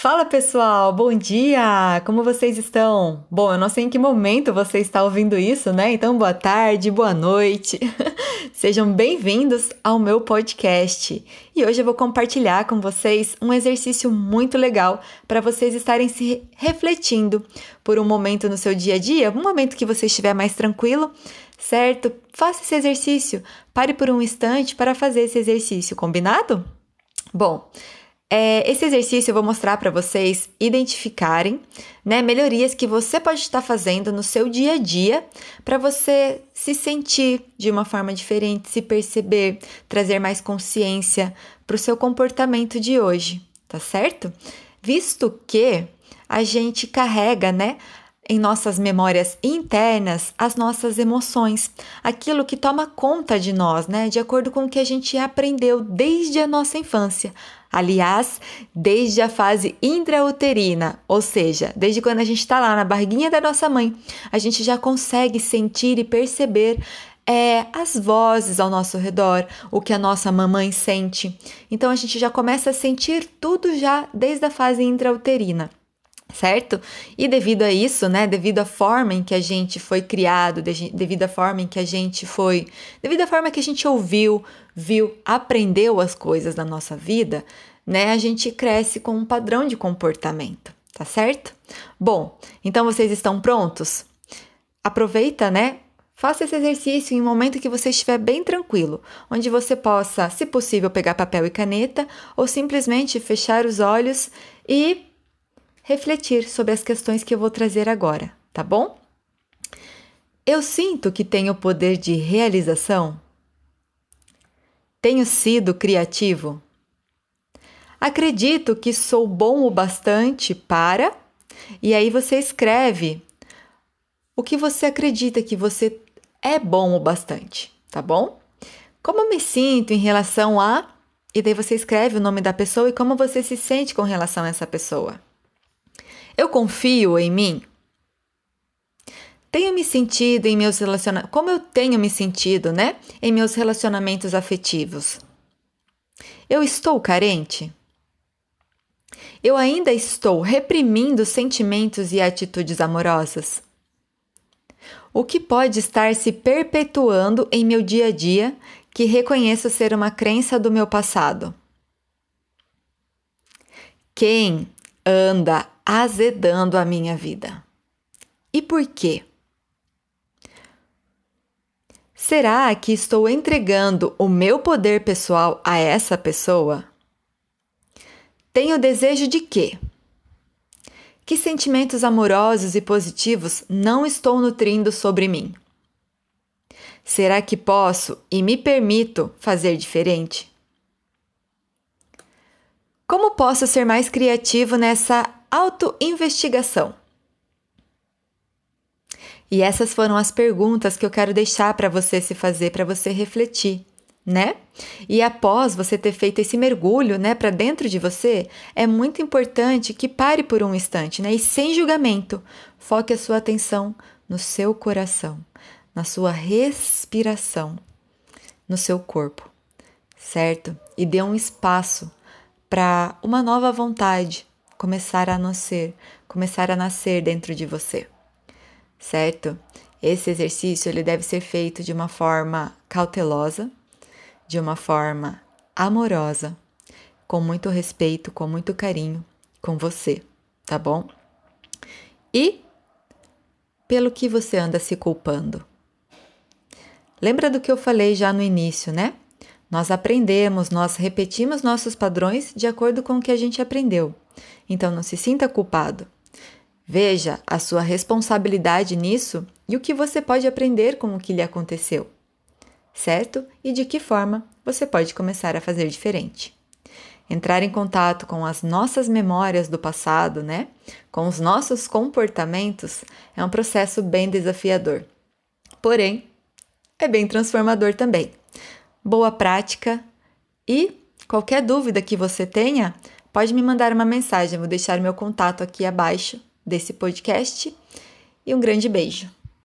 Fala pessoal, bom dia! Como vocês estão? Bom, eu não sei em que momento você está ouvindo isso, né? Então, boa tarde, boa noite. Sejam bem-vindos ao meu podcast. E hoje eu vou compartilhar com vocês um exercício muito legal para vocês estarem se refletindo por um momento no seu dia a dia, um momento que você estiver mais tranquilo, certo? Faça esse exercício. Pare por um instante para fazer esse exercício, combinado? Bom, é, esse exercício eu vou mostrar para vocês identificarem né, melhorias que você pode estar fazendo no seu dia a dia para você se sentir de uma forma diferente, se perceber, trazer mais consciência para o seu comportamento de hoje, tá certo? Visto que a gente carrega, né, em nossas memórias internas as nossas emoções, aquilo que toma conta de nós, né, de acordo com o que a gente aprendeu desde a nossa infância. Aliás, desde a fase intrauterina, ou seja, desde quando a gente está lá na barriguinha da nossa mãe, a gente já consegue sentir e perceber é, as vozes ao nosso redor, o que a nossa mamãe sente. Então a gente já começa a sentir tudo já desde a fase intrauterina certo? E devido a isso, né, devido à forma em que a gente foi criado, devido à forma em que a gente foi, devido à forma que a gente ouviu, viu, aprendeu as coisas na nossa vida, né, a gente cresce com um padrão de comportamento, tá certo? Bom, então vocês estão prontos? Aproveita, né? Faça esse exercício em um momento que você estiver bem tranquilo, onde você possa, se possível, pegar papel e caneta ou simplesmente fechar os olhos e refletir sobre as questões que eu vou trazer agora, tá bom? Eu sinto que tenho poder de realização? Tenho sido criativo? Acredito que sou bom o bastante para. E aí você escreve o que você acredita que você é bom o bastante, tá bom? Como me sinto em relação a. E daí você escreve o nome da pessoa e como você se sente com relação a essa pessoa. Eu confio em mim? Tenho me sentido em meus relacionamentos. Como eu tenho me sentido, né? Em meus relacionamentos afetivos. Eu estou carente? Eu ainda estou reprimindo sentimentos e atitudes amorosas? O que pode estar se perpetuando em meu dia a dia que reconheço ser uma crença do meu passado? Quem anda azedando a minha vida. E por quê? Será que estou entregando o meu poder pessoal a essa pessoa? Tenho desejo de quê? Que sentimentos amorosos e positivos não estou nutrindo sobre mim? Será que posso e me permito fazer diferente? Como posso ser mais criativo nessa autoinvestigação. E essas foram as perguntas que eu quero deixar para você se fazer, para você refletir, né? E após você ter feito esse mergulho, né, para dentro de você, é muito importante que pare por um instante, né, e sem julgamento, foque a sua atenção no seu coração, na sua respiração, no seu corpo, certo? E dê um espaço para uma nova vontade, começar a nascer, começar a nascer dentro de você. Certo? Esse exercício ele deve ser feito de uma forma cautelosa, de uma forma amorosa, com muito respeito, com muito carinho com você, tá bom? E pelo que você anda se culpando. Lembra do que eu falei já no início, né? Nós aprendemos, nós repetimos nossos padrões de acordo com o que a gente aprendeu. Então não se sinta culpado. Veja a sua responsabilidade nisso e o que você pode aprender com o que lhe aconteceu, certo? E de que forma você pode começar a fazer diferente. Entrar em contato com as nossas memórias do passado, né? Com os nossos comportamentos é um processo bem desafiador. Porém, é bem transformador também. Boa prática e qualquer dúvida que você tenha, pode me mandar uma mensagem. vou deixar meu contato aqui abaixo desse podcast. E um grande beijo.